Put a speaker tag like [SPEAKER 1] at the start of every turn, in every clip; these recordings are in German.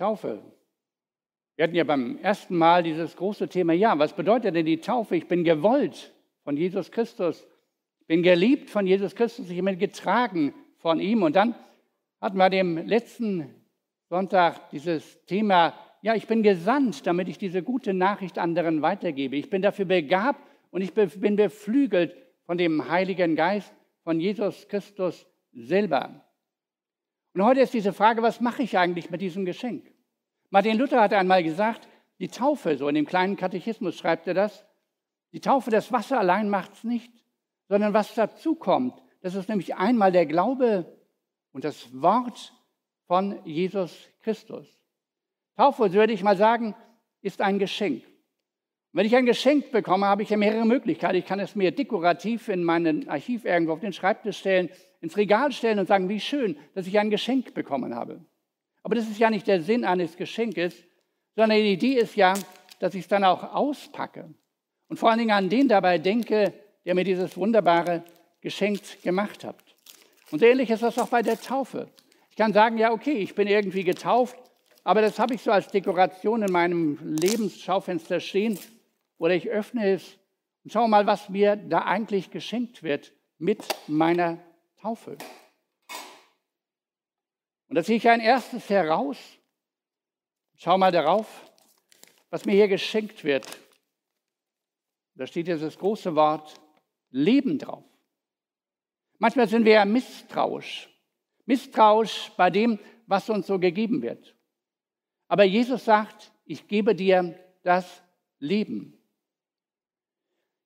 [SPEAKER 1] Taufe. Wir hatten ja beim ersten Mal dieses große Thema, ja, was bedeutet denn die Taufe? Ich bin gewollt von Jesus Christus, ich bin geliebt von Jesus Christus, ich bin getragen von ihm. Und dann hatten wir dem letzten Sonntag dieses Thema, ja, ich bin gesandt, damit ich diese gute Nachricht anderen weitergebe. Ich bin dafür begabt und ich bin beflügelt von dem Heiligen Geist, von Jesus Christus selber. Und heute ist diese Frage, was mache ich eigentlich mit diesem Geschenk? Martin Luther hat einmal gesagt, die Taufe, so in dem kleinen Katechismus schreibt er das, die Taufe, das Wasser allein macht es nicht, sondern was dazu kommt, das ist nämlich einmal der Glaube und das Wort von Jesus Christus. Taufe, würde ich mal sagen, ist ein Geschenk. Wenn ich ein Geschenk bekomme, habe ich ja mehrere Möglichkeiten. Ich kann es mir dekorativ in meinem Archiv irgendwo auf den Schreibtisch stellen, ins Regal stellen und sagen, wie schön, dass ich ein Geschenk bekommen habe. Aber das ist ja nicht der Sinn eines Geschenkes, sondern die Idee ist ja, dass ich es dann auch auspacke und vor allen Dingen an den dabei denke, der mir dieses wunderbare Geschenk gemacht hat. Und ähnlich ist das auch bei der Taufe. Ich kann sagen, ja, okay, ich bin irgendwie getauft, aber das habe ich so als Dekoration in meinem Lebensschaufenster stehen oder ich öffne es und schaue mal, was mir da eigentlich geschenkt wird mit meiner Taufe. Und da ziehe ich ein erstes heraus. Schau mal darauf, was mir hier geschenkt wird. Da steht jetzt das große Wort Leben drauf. Manchmal sind wir ja misstrauisch. Misstrauisch bei dem, was uns so gegeben wird. Aber Jesus sagt, ich gebe dir das Leben.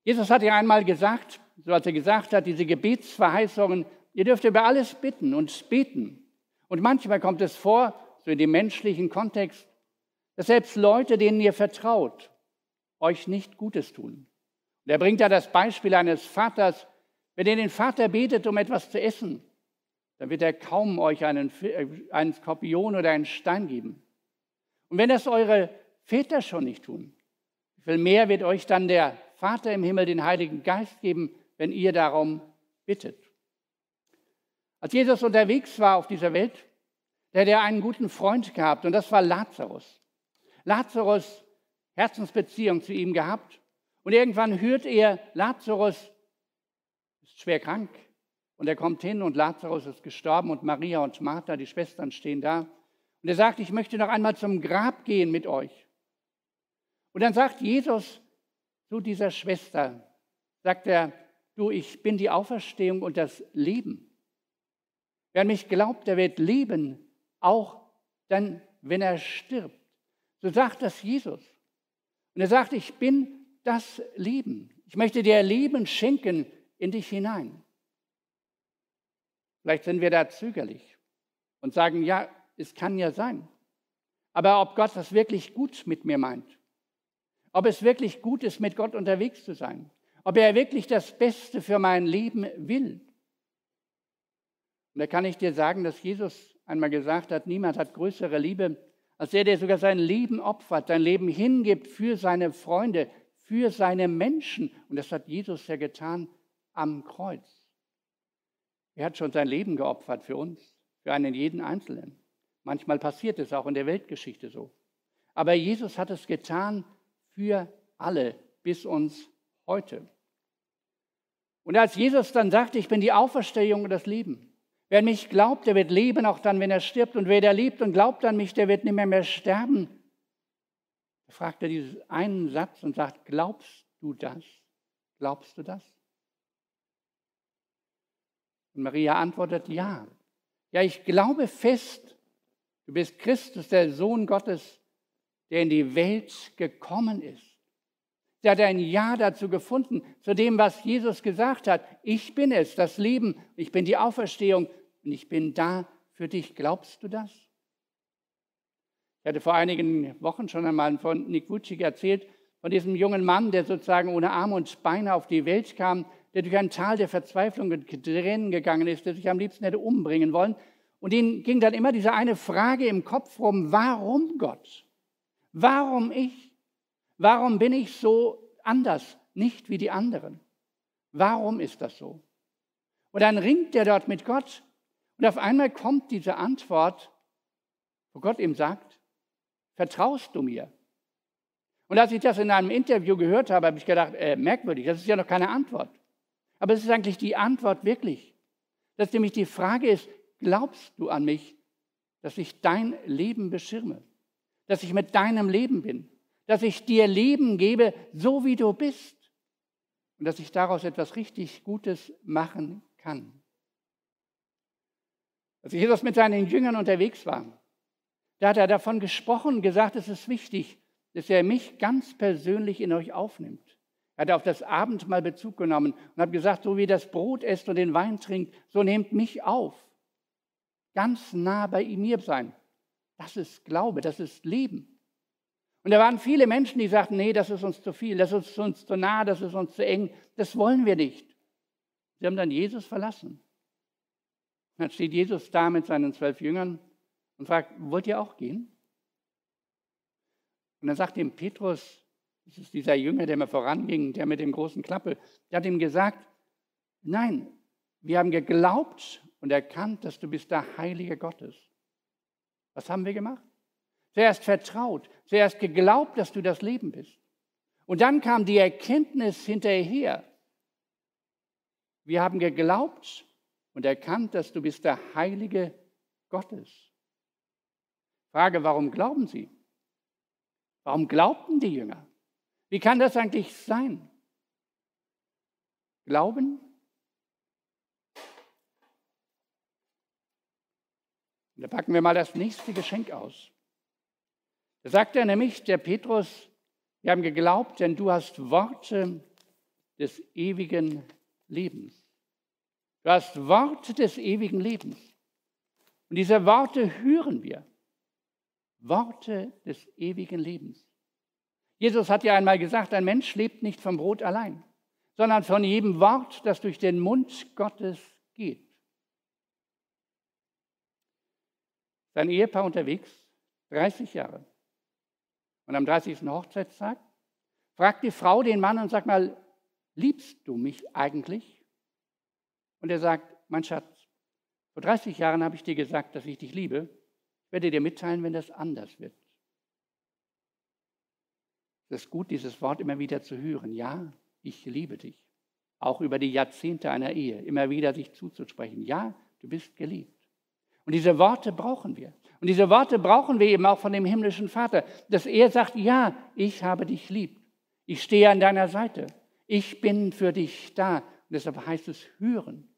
[SPEAKER 1] Jesus hat ja einmal gesagt, so als er gesagt hat, diese Gebetsverheißungen, ihr dürft über alles bitten und beten. Und manchmal kommt es vor, so in dem menschlichen Kontext, dass selbst Leute, denen ihr vertraut, euch nicht Gutes tun. Und er bringt da das Beispiel eines Vaters, wenn ihr den Vater betet um etwas zu essen, dann wird er kaum euch einen, äh, einen Skorpion oder einen Stein geben. Und wenn das eure Väter schon nicht tun, wie viel mehr wird euch dann der Vater im Himmel den Heiligen Geist geben, wenn ihr darum bittet. Als Jesus unterwegs war auf dieser Welt, der hat er einen guten Freund gehabt und das war Lazarus. Lazarus, Herzensbeziehung zu ihm gehabt und irgendwann hört er, Lazarus ist schwer krank und er kommt hin und Lazarus ist gestorben und Maria und Martha, die Schwestern, stehen da. Und er sagt, ich möchte noch einmal zum Grab gehen mit euch. Und dann sagt Jesus zu dieser Schwester, sagt er, du, ich bin die Auferstehung und das Leben. Wer an mich glaubt, der wird leben, auch dann, wenn er stirbt. So sagt das Jesus. Und er sagt, ich bin das Leben. Ich möchte dir Leben schenken in dich hinein. Vielleicht sind wir da zögerlich und sagen, ja, es kann ja sein. Aber ob Gott das wirklich gut mit mir meint, ob es wirklich gut ist, mit Gott unterwegs zu sein, ob er wirklich das Beste für mein Leben will, und da kann ich dir sagen, dass Jesus einmal gesagt hat, niemand hat größere Liebe als der, der sogar sein Leben opfert, sein Leben hingibt für seine Freunde, für seine Menschen. Und das hat Jesus ja getan am Kreuz. Er hat schon sein Leben geopfert für uns, für einen jeden Einzelnen. Manchmal passiert es auch in der Weltgeschichte so. Aber Jesus hat es getan für alle bis uns heute. Und als Jesus dann sagte, ich bin die Auferstehung und das Leben, Wer an mich glaubt, der wird leben, auch dann, wenn er stirbt. Und wer der liebt und glaubt an mich, der wird nicht mehr, mehr sterben. Da fragt er diesen einen Satz und sagt, glaubst du das? Glaubst du das? Und Maria antwortet, ja. Ja, ich glaube fest, du bist Christus, der Sohn Gottes, der in die Welt gekommen ist. Sie hat ein Ja dazu gefunden, zu dem, was Jesus gesagt hat. Ich bin es, das Leben, ich bin die Auferstehung und ich bin da für dich. Glaubst du das? Ich hatte vor einigen Wochen schon einmal von Nick Vucic erzählt, von diesem jungen Mann, der sozusagen ohne Arme und Beine auf die Welt kam, der durch ein Tal der Verzweiflung und Tränen gegangen ist, der sich am liebsten hätte umbringen wollen. Und ihm ging dann immer diese eine Frage im Kopf rum, warum Gott? Warum ich? Warum bin ich so anders, nicht wie die anderen? Warum ist das so? Und dann ringt er dort mit Gott und auf einmal kommt diese Antwort, wo Gott ihm sagt, Vertraust du mir? Und als ich das in einem Interview gehört habe, habe ich gedacht, äh, merkwürdig, das ist ja noch keine Antwort. Aber es ist eigentlich die Antwort wirklich. Dass nämlich die Frage ist, glaubst du an mich, dass ich dein Leben beschirme? Dass ich mit deinem Leben bin? Dass ich dir Leben gebe, so wie du bist? Und dass ich daraus etwas richtig Gutes machen kann? Als Jesus mit seinen Jüngern unterwegs war, da hat er davon gesprochen, gesagt, es ist wichtig, dass er mich ganz persönlich in euch aufnimmt. Er hat auf das Abendmahl Bezug genommen und hat gesagt, so wie das Brot esst und den Wein trinkt, so nehmt mich auf. Ganz nah bei mir sein. Das ist Glaube, das ist Leben. Und da waren viele Menschen, die sagten, nee, das ist uns zu viel, das ist uns zu nah, das ist uns zu eng, das wollen wir nicht. Sie haben dann Jesus verlassen. Und dann steht Jesus da mit seinen zwölf Jüngern und fragt, wollt ihr auch gehen? Und dann sagt ihm Petrus, das ist dieser Jünger, der mir voranging, der mit dem großen Klappe. Der hat ihm gesagt, nein, wir haben geglaubt und erkannt, dass du bist der Heilige Gottes. Was haben wir gemacht? Zuerst vertraut, zuerst geglaubt, dass du das Leben bist. Und dann kam die Erkenntnis hinterher. Wir haben geglaubt und erkannt, dass du bist der Heilige Gottes. Frage, warum glauben sie? Warum glaubten die Jünger? Wie kann das eigentlich sein? Glauben? Und da packen wir mal das nächste Geschenk aus. Da sagt er nämlich, der Petrus, wir haben geglaubt, denn du hast Worte des ewigen Lebens. Du hast Worte des ewigen Lebens. Und diese Worte hören wir. Worte des ewigen Lebens. Jesus hat ja einmal gesagt, ein Mensch lebt nicht vom Brot allein, sondern von jedem Wort, das durch den Mund Gottes geht. Sein Ehepaar unterwegs, 30 Jahre. Und am 30. Hochzeitstag fragt die Frau den Mann und sagt mal, liebst du mich eigentlich? Und er sagt, mein Schatz, vor 30 Jahren habe ich dir gesagt, dass ich dich liebe. Ich werde dir mitteilen, wenn das anders wird. Es ist gut, dieses Wort immer wieder zu hören. Ja, ich liebe dich. Auch über die Jahrzehnte einer Ehe immer wieder sich zuzusprechen. Ja, du bist geliebt. Und diese Worte brauchen wir. Und diese Worte brauchen wir eben auch von dem himmlischen Vater, dass er sagt, ja, ich habe dich lieb. Ich stehe an deiner Seite. Ich bin für dich da. Und deshalb heißt es hören.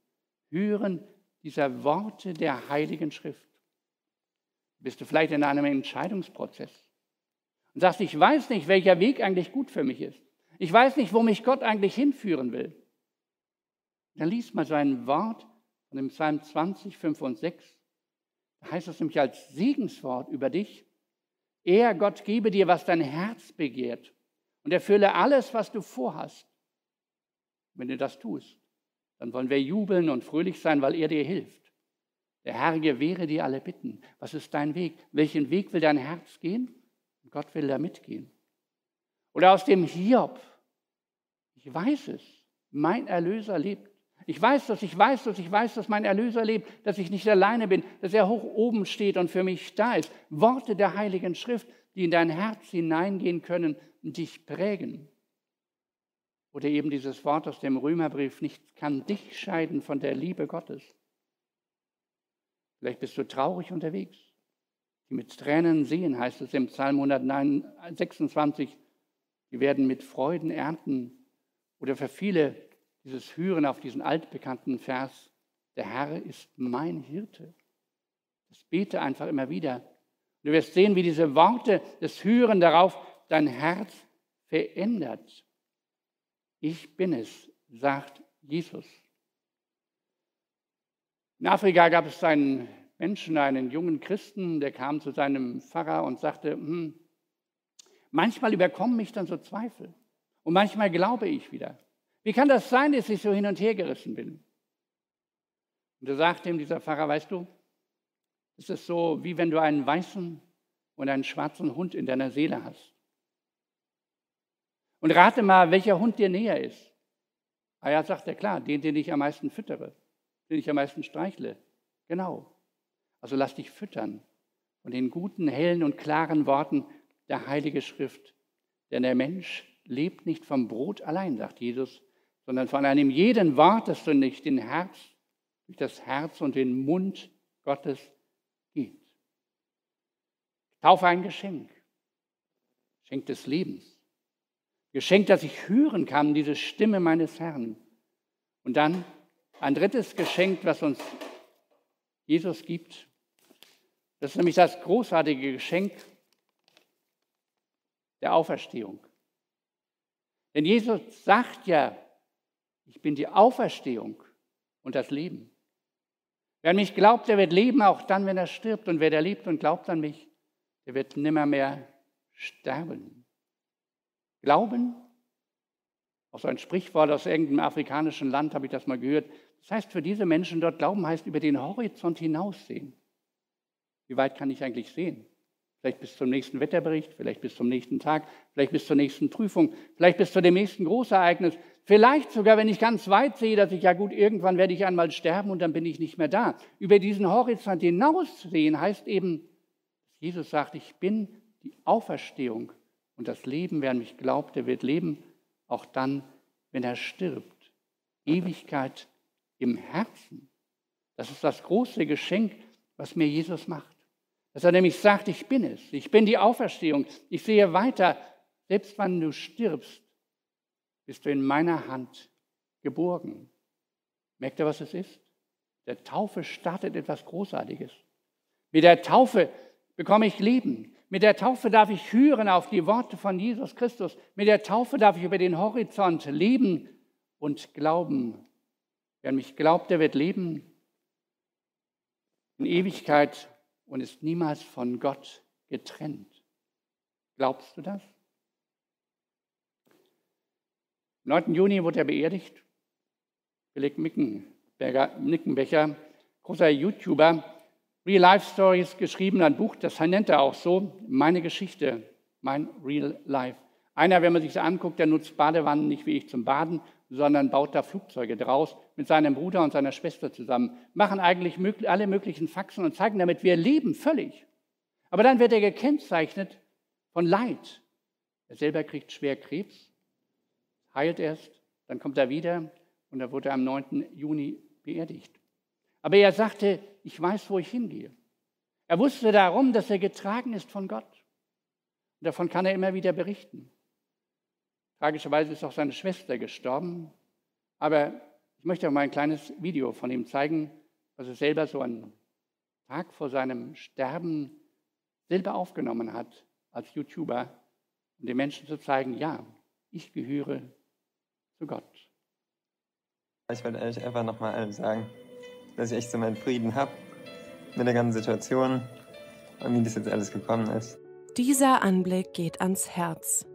[SPEAKER 1] Hören dieser Worte der Heiligen Schrift. Bist du vielleicht in einem Entscheidungsprozess? und sagst, ich weiß nicht, welcher Weg eigentlich gut für mich ist. Ich weiß nicht, wo mich Gott eigentlich hinführen will. Dann liest mal sein Wort von dem Psalm 20, 5 und 6. Heißt es nämlich als Segenswort über dich. Er, Gott, gebe dir, was dein Herz begehrt und erfülle alles, was du vorhast. Wenn du das tust, dann wollen wir jubeln und fröhlich sein, weil er dir hilft. Der Herr gewähre dir alle Bitten. Was ist dein Weg? Welchen Weg will dein Herz gehen? Und Gott will da mitgehen. Oder aus dem Hiob. Ich weiß es. Mein Erlöser lebt. Ich weiß das, ich weiß das, ich weiß, dass mein Erlöser lebt, dass ich nicht alleine bin, dass er hoch oben steht und für mich da ist. Worte der Heiligen Schrift, die in dein Herz hineingehen können und dich prägen. Oder eben dieses Wort aus dem Römerbrief, nichts kann dich scheiden von der Liebe Gottes. Vielleicht bist du traurig unterwegs die mit Tränen sehen, heißt es im Psalm 126, die werden mit Freuden ernten. Oder für viele dieses Hören auf diesen altbekannten Vers, der Herr ist mein Hirte. Das bete einfach immer wieder. Du wirst sehen, wie diese Worte, das Hören darauf dein Herz verändert. Ich bin es, sagt Jesus. In Afrika gab es einen Menschen, einen jungen Christen, der kam zu seinem Pfarrer und sagte, hm, manchmal überkommen mich dann so Zweifel und manchmal glaube ich wieder. Wie kann das sein, dass ich so hin und her gerissen bin? Und da sagte ihm dieser Pfarrer, weißt du, es ist so, wie wenn du einen weißen und einen schwarzen Hund in deiner Seele hast. Und rate mal, welcher Hund dir näher ist. Ah ja, sagt er, klar, den, den ich am meisten füttere, den ich am meisten streichle. Genau. Also lass dich füttern und den guten, hellen und klaren Worten der Heilige Schrift. Denn der Mensch lebt nicht vom Brot allein, sagt Jesus, sondern von einem jeden Wort, das durch den Herz, durch das Herz und den Mund Gottes geht. Taufe ein Geschenk, Geschenk des Lebens, Geschenk, dass ich hören kann, diese Stimme meines Herrn. Und dann ein drittes Geschenk, was uns Jesus gibt, das ist nämlich das großartige Geschenk der Auferstehung. Denn Jesus sagt ja, ich bin die Auferstehung und das Leben. Wer an mich glaubt, der wird leben, auch dann, wenn er stirbt. Und wer der lebt und glaubt an mich, der wird nimmermehr sterben. Glauben, auch so ein Sprichwort aus irgendeinem afrikanischen Land habe ich das mal gehört. Das heißt für diese Menschen dort, Glauben heißt über den Horizont hinaussehen. Wie weit kann ich eigentlich sehen? Vielleicht bis zum nächsten Wetterbericht, vielleicht bis zum nächsten Tag, vielleicht bis zur nächsten Prüfung, vielleicht bis zu dem nächsten Großereignis, vielleicht sogar, wenn ich ganz weit sehe, dass ich ja gut, irgendwann werde ich einmal sterben und dann bin ich nicht mehr da. Über diesen Horizont hinaussehen heißt eben, Jesus sagt, ich bin die Auferstehung und das Leben, wer an mich glaubt, der wird leben, auch dann, wenn er stirbt. Ewigkeit im Herzen. Das ist das große Geschenk, was mir Jesus macht. Dass er nämlich sagt, ich bin es, ich bin die Auferstehung, ich sehe weiter, selbst wenn du stirbst, bist du in meiner Hand geborgen. Merkt ihr, was es ist? Der Taufe startet etwas Großartiges. Mit der Taufe bekomme ich Leben. Mit der Taufe darf ich hören auf die Worte von Jesus Christus. Mit der Taufe darf ich über den Horizont leben und glauben. Wer an mich glaubt, der wird leben in Ewigkeit und ist niemals von Gott getrennt. Glaubst du das? Am 9. Juni wurde er beerdigt. Philipp Mickenbecher, großer YouTuber, Real Life Stories geschrieben, ein Buch, das nennt er auch so, meine Geschichte, mein Real Life. Einer, wenn man sich das anguckt, der nutzt Badewannen nicht wie ich zum Baden, sondern baut da Flugzeuge draus mit seinem Bruder und seiner Schwester zusammen, machen eigentlich alle möglichen Faxen und zeigen damit, wir leben völlig. Aber dann wird er gekennzeichnet von Leid. Er selber kriegt schwer Krebs, heilt erst, dann kommt er wieder und er wurde am 9. Juni beerdigt. Aber er sagte, ich weiß, wo ich hingehe. Er wusste darum, dass er getragen ist von Gott. Und davon kann er immer wieder berichten. Tragischerweise ist auch seine Schwester gestorben. Aber ich möchte auch mal ein kleines Video von ihm zeigen, was er selber so einen Tag vor seinem Sterben selber aufgenommen hat als YouTuber, um den Menschen zu zeigen, ja, ich gehöre zu Gott.
[SPEAKER 2] Ich wollte euch einfach nochmal allen sagen, dass ich echt so meinen Frieden habe mit der ganzen Situation und wie das jetzt alles gekommen ist.
[SPEAKER 3] Dieser Anblick geht ans Herz.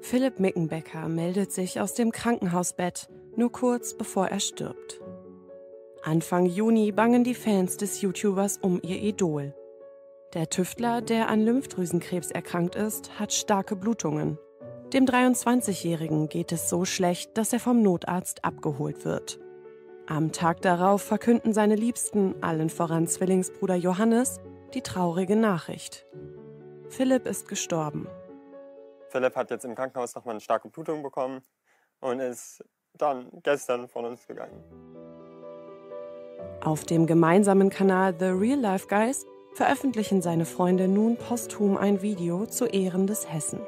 [SPEAKER 3] Philipp Mickenbecker meldet sich aus dem Krankenhausbett, nur kurz bevor er stirbt. Anfang Juni bangen die Fans des YouTubers um ihr Idol. Der Tüftler, der an Lymphdrüsenkrebs erkrankt ist, hat starke Blutungen. Dem 23-Jährigen geht es so schlecht, dass er vom Notarzt abgeholt wird. Am Tag darauf verkünden seine Liebsten, allen voran Zwillingsbruder Johannes, die traurige Nachricht. Philipp ist gestorben.
[SPEAKER 2] Philipp hat jetzt im Krankenhaus nochmal eine starke Blutung bekommen und ist dann gestern von uns gegangen.
[SPEAKER 3] Auf dem gemeinsamen Kanal The Real Life Guys veröffentlichen seine Freunde nun posthum ein Video zu Ehren des Hessen.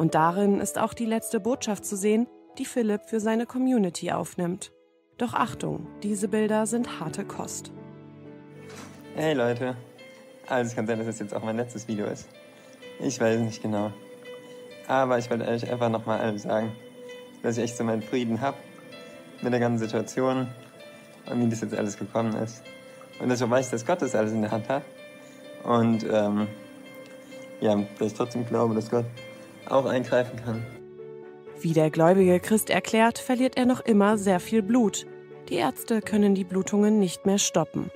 [SPEAKER 3] Und darin ist auch die letzte Botschaft zu sehen, die Philipp für seine Community aufnimmt. Doch Achtung, diese Bilder sind harte Kost.
[SPEAKER 2] Hey Leute, also es kann sein, dass es jetzt auch mein letztes Video ist. Ich weiß nicht genau. Aber ich wollte euch einfach nochmal allen sagen, dass ich echt so meinen Frieden habe mit der ganzen Situation und wie das jetzt alles gekommen ist. Und dass ich auch weiß, dass Gott das alles in der Hand hat. Und ähm, ja, dass ich trotzdem glaube, dass Gott auch eingreifen kann.
[SPEAKER 3] Wie der gläubige Christ erklärt, verliert er noch immer sehr viel Blut. Die Ärzte können die Blutungen nicht mehr stoppen.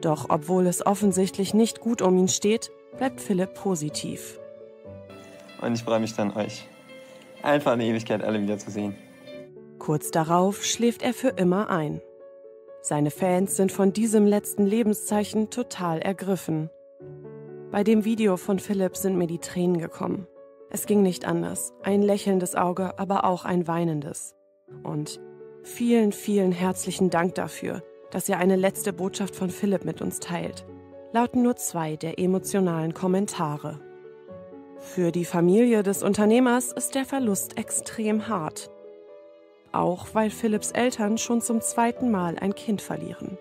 [SPEAKER 3] Doch obwohl es offensichtlich nicht gut um ihn steht, bleibt Philipp positiv.
[SPEAKER 2] Und ich freue mich dann, euch einfach in der Ewigkeit alle wiederzusehen.
[SPEAKER 3] Kurz darauf schläft er für immer ein. Seine Fans sind von diesem letzten Lebenszeichen total ergriffen. Bei dem Video von Philipp sind mir die Tränen gekommen. Es ging nicht anders. Ein lächelndes Auge, aber auch ein weinendes. Und vielen, vielen herzlichen Dank dafür, dass ihr eine letzte Botschaft von Philipp mit uns teilt. Lauten nur zwei der emotionalen Kommentare. Für die Familie des Unternehmers ist der Verlust extrem hart. Auch weil Philipps Eltern schon zum zweiten Mal ein Kind verlieren.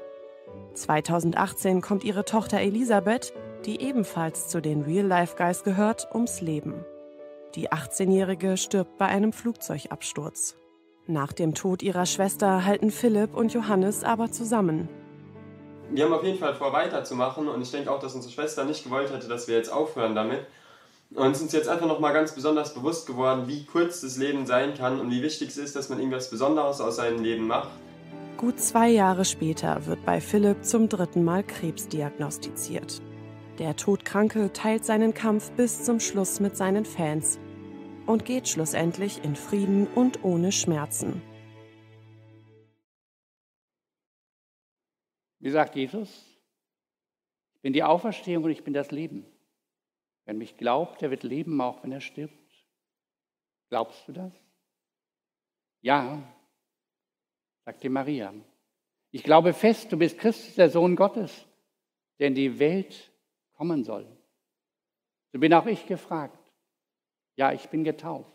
[SPEAKER 3] 2018 kommt ihre Tochter Elisabeth, die ebenfalls zu den Real Life Guys gehört, ums Leben. Die 18-Jährige stirbt bei einem Flugzeugabsturz. Nach dem Tod ihrer Schwester halten Philipp und Johannes aber zusammen.
[SPEAKER 2] Wir haben auf jeden Fall vor, weiterzumachen und ich denke auch, dass unsere Schwester nicht gewollt hätte, dass wir jetzt aufhören damit. Und es ist uns jetzt einfach nochmal ganz besonders bewusst geworden, wie kurz das Leben sein kann und wie wichtig es ist, dass man irgendwas Besonderes aus seinem Leben macht.
[SPEAKER 3] Gut zwei Jahre später wird bei Philipp zum dritten Mal Krebs diagnostiziert. Der Todkranke teilt seinen Kampf bis zum Schluss mit seinen Fans und geht schlussendlich in Frieden und ohne Schmerzen.
[SPEAKER 1] Wie sagt Jesus? Ich bin die Auferstehung und ich bin das Leben. Wer mich glaubt, der wird leben, auch wenn er stirbt. Glaubst du das? Ja, sagte Maria. Ich glaube fest, du bist Christus, der Sohn Gottes, der in die Welt kommen soll. So bin auch ich gefragt. Ja, ich bin getauft.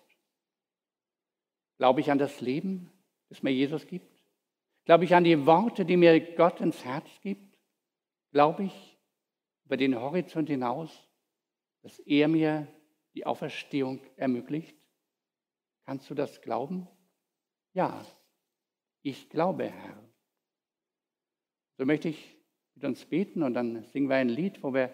[SPEAKER 1] Glaube ich an das Leben, das mir Jesus gibt? Glaube ich an die Worte, die mir Gott ins Herz gibt? Glaube ich über den Horizont hinaus, dass er mir die Auferstehung ermöglicht? Kannst du das glauben? Ja, ich glaube, Herr. So möchte ich mit uns beten und dann singen wir ein Lied, wo wir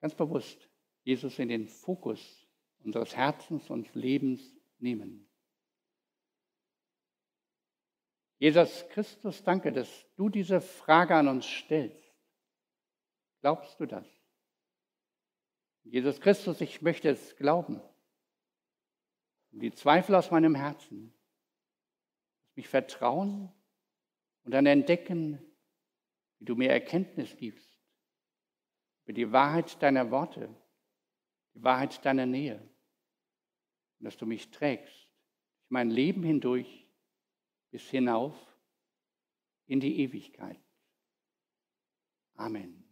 [SPEAKER 1] ganz bewusst Jesus in den Fokus unseres Herzens und Lebens nehmen. Jesus Christus, danke, dass du diese Frage an uns stellst. Glaubst du das? Jesus Christus, ich möchte es glauben. die Zweifel aus meinem Herzen, mich vertrauen und dann entdecken, wie du mir Erkenntnis gibst über die Wahrheit deiner Worte, die Wahrheit deiner Nähe und dass du mich trägst durch mein Leben hindurch bis hinauf in die Ewigkeit. Amen.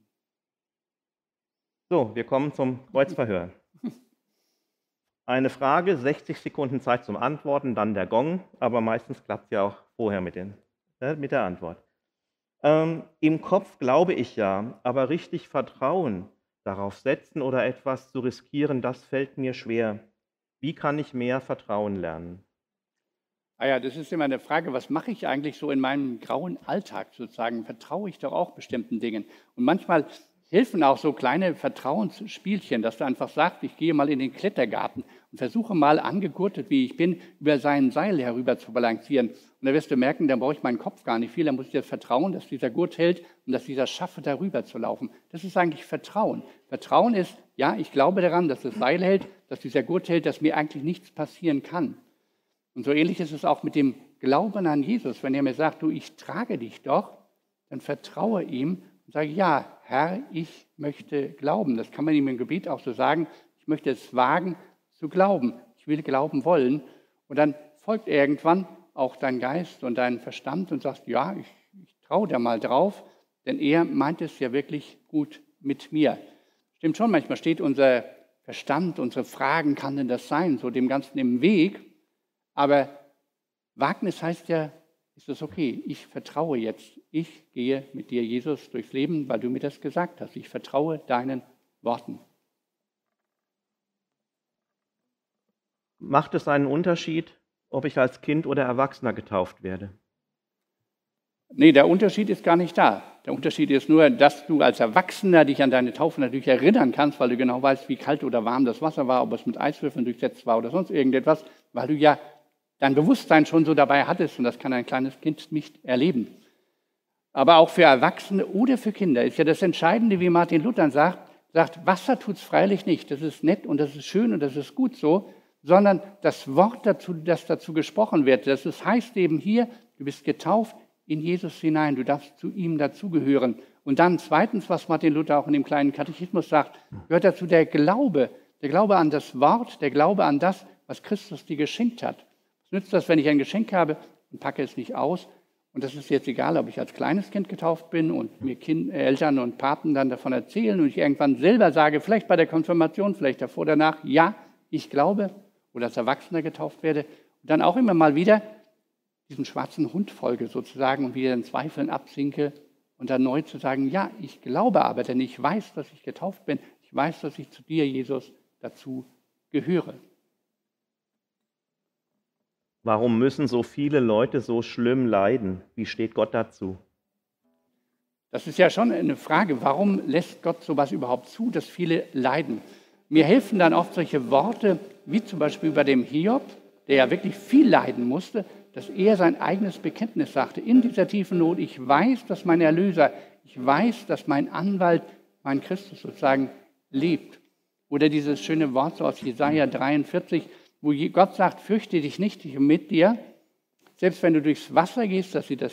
[SPEAKER 4] So, wir kommen zum Kreuzverhör. Eine Frage, 60 Sekunden Zeit zum Antworten, dann der Gong, aber meistens klappt es ja auch vorher mit, den, äh, mit der Antwort. Ähm, Im Kopf glaube ich ja, aber richtig Vertrauen darauf setzen oder etwas zu riskieren, das fällt mir schwer. Wie kann ich mehr Vertrauen lernen?
[SPEAKER 1] Ah ja, das ist immer eine Frage, was mache ich eigentlich so in meinem grauen Alltag sozusagen? Vertraue ich doch auch bestimmten Dingen? Und manchmal helfen auch so kleine Vertrauensspielchen, dass du einfach sagst, ich gehe mal in den Klettergarten und versuche mal, angegurtet wie ich bin, über sein Seil herüber zu balancieren. Und da wirst du merken, dann brauche ich meinen Kopf gar nicht viel, dann muss ich das vertrauen, dass dieser Gurt hält und dass dieser schaffe, darüber zu laufen. Das ist eigentlich Vertrauen. Vertrauen ist, ja, ich glaube daran, dass das Seil hält, dass dieser Gurt hält, dass mir eigentlich nichts passieren kann. Und so ähnlich ist es auch mit dem Glauben an Jesus. Wenn er mir sagt, du, ich trage dich doch, dann vertraue ihm und sage, ja, Herr, ich möchte glauben. Das kann man ihm im Gebet auch so sagen. Ich möchte es wagen zu glauben. Ich will glauben wollen. Und dann folgt irgendwann auch dein Geist und dein Verstand und sagst, ja, ich, ich traue da mal drauf, denn er meint es ja wirklich gut mit mir. Stimmt schon, manchmal steht unser Verstand, unsere Fragen, kann denn das sein, so dem Ganzen im Weg. Aber Wagnis heißt ja, ist es okay, ich vertraue jetzt, ich gehe mit dir, Jesus, durchs Leben, weil du mir das gesagt hast. Ich vertraue deinen Worten.
[SPEAKER 4] Macht es einen Unterschied, ob ich als Kind oder Erwachsener getauft werde?
[SPEAKER 1] Nee, der Unterschied ist gar nicht da. Der Unterschied ist nur, dass du als Erwachsener dich an deine Taufe natürlich erinnern kannst, weil du genau weißt, wie kalt oder warm das Wasser war, ob es mit Eiswürfeln durchsetzt war oder sonst irgendetwas, weil du ja dein Bewusstsein schon so dabei hattest und das kann ein kleines Kind nicht erleben. Aber auch für Erwachsene oder für Kinder ist ja das Entscheidende, wie Martin Luther sagt, sagt, Wasser es freilich nicht, das ist nett und das ist schön und das ist gut so, sondern das Wort dazu, das dazu gesprochen wird, das ist, heißt eben hier, du bist getauft in Jesus hinein, du darfst zu ihm dazugehören Und dann zweitens, was Martin Luther auch in dem kleinen Katechismus sagt, gehört dazu der Glaube. Der Glaube an das Wort, der Glaube an das, was Christus dir geschenkt hat. Nützt das, wenn ich ein Geschenk habe und packe es nicht aus? Und das ist jetzt egal, ob ich als kleines Kind getauft bin und mir kind, Eltern und Paten dann davon erzählen und ich irgendwann selber sage, vielleicht bei der Konfirmation, vielleicht davor, danach, ja, ich glaube, oder als Erwachsener getauft werde. Und dann auch immer mal wieder diesem schwarzen Hund folge sozusagen und wieder in Zweifeln absinke und dann neu zu sagen, ja, ich glaube aber, denn ich weiß, dass ich getauft bin, ich weiß, dass ich zu dir, Jesus, dazu gehöre.
[SPEAKER 4] Warum müssen so viele Leute so schlimm leiden? Wie steht Gott dazu?
[SPEAKER 1] Das ist ja schon eine Frage, warum lässt Gott sowas überhaupt zu, dass viele leiden? Mir helfen dann oft solche Worte, wie zum Beispiel bei dem Hiob, der ja wirklich viel leiden musste, dass er sein eigenes Bekenntnis sagte, in dieser tiefen Not, ich weiß, dass mein Erlöser, ich weiß, dass mein Anwalt, mein Christus sozusagen lebt. Oder dieses schöne Wort so aus Jesaja 43, wo Gott sagt, fürchte dich nicht, ich bin mit dir. Selbst wenn du durchs Wasser gehst, dass sie das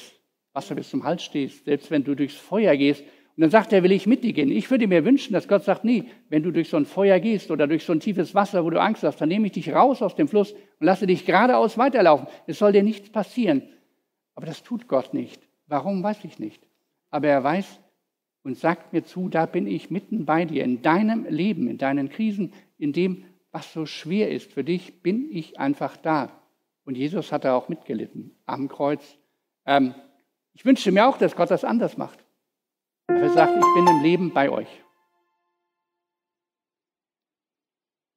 [SPEAKER 1] Wasser bis zum Hals stehst, selbst wenn du durchs Feuer gehst und dann sagt er, will ich mit dir gehen. Ich würde mir wünschen, dass Gott sagt, nee, wenn du durch so ein Feuer gehst oder durch so ein tiefes Wasser, wo du Angst hast, dann nehme ich dich raus aus dem Fluss und lasse dich geradeaus weiterlaufen. Es soll dir nichts passieren. Aber das tut Gott nicht. Warum, weiß ich nicht. Aber er weiß und sagt mir zu, da bin ich mitten bei dir, in deinem Leben, in deinen Krisen, in dem, was so schwer ist für dich, bin ich einfach da. Und Jesus hat da auch mitgelitten am Kreuz. Ähm, ich wünsche mir auch, dass Gott das anders macht. Er sagt, ich bin im Leben bei euch.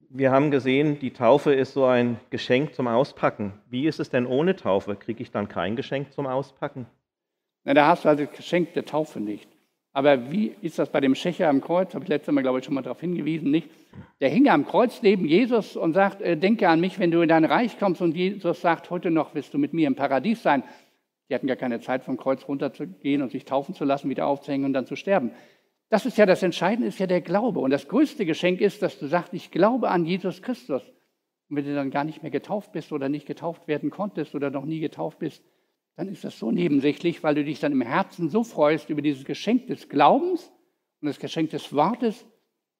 [SPEAKER 4] Wir haben gesehen, die Taufe ist so ein Geschenk zum Auspacken. Wie ist es denn ohne Taufe? Kriege ich dann kein Geschenk zum Auspacken?
[SPEAKER 1] Na, da hast du also das Geschenk der Taufe nicht. Aber wie ist das bei dem Schächer am Kreuz? Habe ich letztes Mal, glaube ich, schon mal darauf hingewiesen, nicht? Der hing am Kreuz neben Jesus und sagt, äh, denke an mich, wenn du in dein Reich kommst. Und Jesus sagt, heute noch wirst du mit mir im Paradies sein. Die hatten gar keine Zeit, vom Kreuz runterzugehen und sich taufen zu lassen, wieder aufzuhängen und dann zu sterben. Das ist ja das Entscheidende, ist ja der Glaube. Und das größte Geschenk ist, dass du sagst, ich glaube an Jesus Christus. Und wenn du dann gar nicht mehr getauft bist oder nicht getauft werden konntest oder noch nie getauft bist, dann ist das so nebensächlich, weil du dich dann im Herzen so freust über dieses Geschenk des Glaubens und das Geschenk des Wortes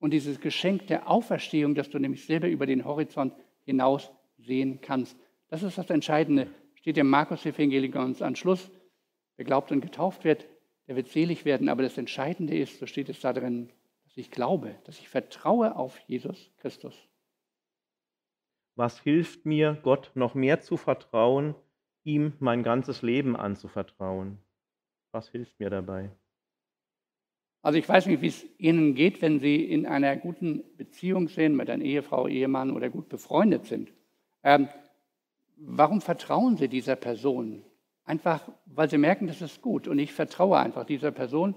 [SPEAKER 1] und dieses Geschenk der Auferstehung, dass du nämlich selber über den Horizont hinaus sehen kannst. Das ist das Entscheidende steht im Markus-Evangelium uns an Schluss. Wer glaubt und getauft wird, der wird selig werden. Aber das Entscheidende ist, so steht es da drin, dass ich glaube, dass ich vertraue auf Jesus Christus.
[SPEAKER 4] Was hilft mir, Gott noch mehr zu vertrauen, ihm mein ganzes Leben anzuvertrauen? Was hilft mir dabei?
[SPEAKER 1] Also ich weiß nicht, wie es Ihnen geht, wenn Sie in einer guten Beziehung sind, mit einer Ehefrau, Ehemann oder gut befreundet sind. Ähm, warum vertrauen Sie dieser Person? Einfach, weil Sie merken, das ist gut und ich vertraue einfach dieser Person.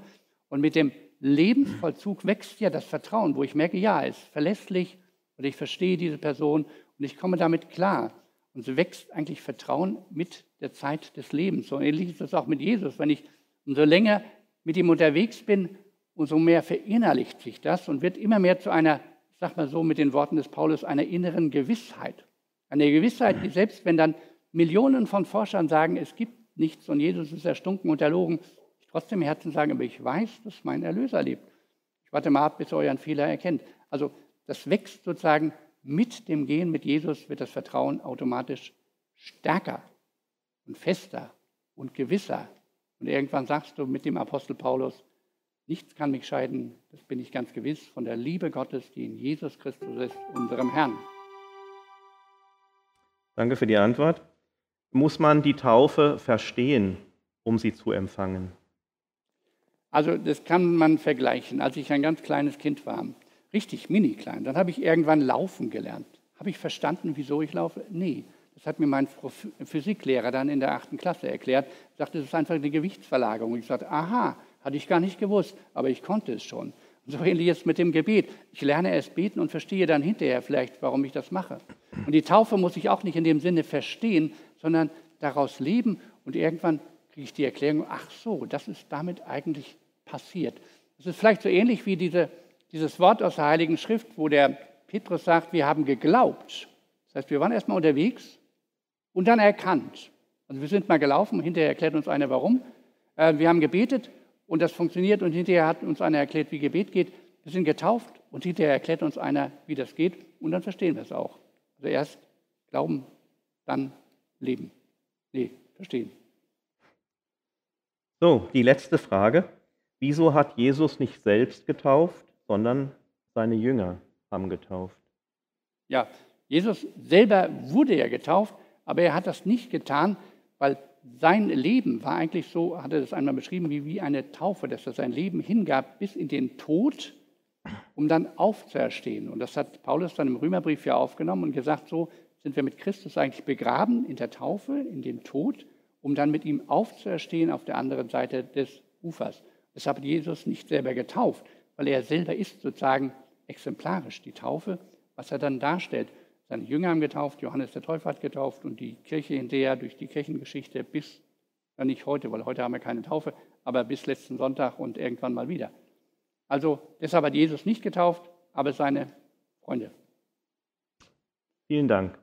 [SPEAKER 1] Und mit dem Lebensvollzug wächst ja das Vertrauen, wo ich merke, ja, es ist verlässlich und ich verstehe diese Person und ich komme damit klar. Und so wächst eigentlich Vertrauen mit der Zeit des Lebens. So ähnlich ist das auch mit Jesus. Wenn ich umso länger mit ihm unterwegs bin, umso mehr verinnerlicht sich das und wird immer mehr zu einer, ich sag mal so mit den Worten des Paulus, einer inneren Gewissheit. Eine Gewissheit, die selbst wenn dann Millionen von Forschern sagen, es gibt nichts und Jesus ist erstunken und erlogen, ich trotzdem im Herzen sagen, aber ich weiß, dass mein Erlöser lebt. Ich warte mal ab, bis ihr euren Fehler erkennt. Also das wächst sozusagen mit dem Gehen mit Jesus, wird das Vertrauen automatisch stärker und fester und gewisser. Und irgendwann sagst du mit dem Apostel Paulus, nichts kann mich scheiden, das bin ich ganz gewiss, von der Liebe Gottes, die in Jesus Christus ist, unserem Herrn.
[SPEAKER 4] Danke für die Antwort. Muss man die Taufe verstehen, um sie zu empfangen?
[SPEAKER 1] Also das kann man vergleichen. Als ich ein ganz kleines Kind war, richtig mini klein, dann habe ich irgendwann laufen gelernt. Habe ich verstanden, wieso ich laufe? Nee. Das hat mir mein Physiklehrer dann in der achten Klasse erklärt. Er sagte, das ist einfach eine Gewichtsverlagerung. Ich sagte, aha, hatte ich gar nicht gewusst, aber ich konnte es schon. So ähnlich jetzt mit dem Gebet. Ich lerne erst beten und verstehe dann hinterher vielleicht, warum ich das mache. Und die Taufe muss ich auch nicht in dem Sinne verstehen, sondern daraus leben und irgendwann kriege ich die Erklärung, ach so, das ist damit eigentlich passiert. Das ist vielleicht so ähnlich wie diese, dieses Wort aus der Heiligen Schrift, wo der Petrus sagt, wir haben geglaubt. Das heißt, wir waren erstmal unterwegs und dann erkannt. Also wir sind mal gelaufen, hinterher erklärt uns einer warum. Äh, wir haben gebetet und das funktioniert und hinterher hat uns einer erklärt, wie Gebet geht. Wir sind getauft und hinterher erklärt uns einer, wie das geht und dann verstehen wir es auch. Also erst glauben, dann leben. Nee, verstehen.
[SPEAKER 4] So, die letzte Frage. Wieso hat Jesus nicht selbst getauft, sondern seine Jünger haben getauft?
[SPEAKER 1] Ja, Jesus selber wurde ja getauft, aber er hat das nicht getan, weil sein Leben war eigentlich so, hat er das einmal beschrieben, wie, wie eine Taufe, dass er sein Leben hingab bis in den Tod, um dann aufzuerstehen. Und das hat Paulus dann im Römerbrief ja aufgenommen und gesagt, so sind wir mit Christus eigentlich begraben in der Taufe, in den Tod, um dann mit ihm aufzuerstehen auf der anderen Seite des Ufers. Deshalb hat Jesus nicht selber getauft, weil er selber ist sozusagen exemplarisch die Taufe, was er dann darstellt. Seine Jünger haben getauft, Johannes der Täufer hat getauft und die Kirche hinterher durch die Kirchengeschichte bis, ja nicht heute, weil heute haben wir keine Taufe, aber bis letzten Sonntag und irgendwann mal wieder. Also deshalb hat Jesus nicht getauft, aber seine Freunde.
[SPEAKER 4] Vielen Dank.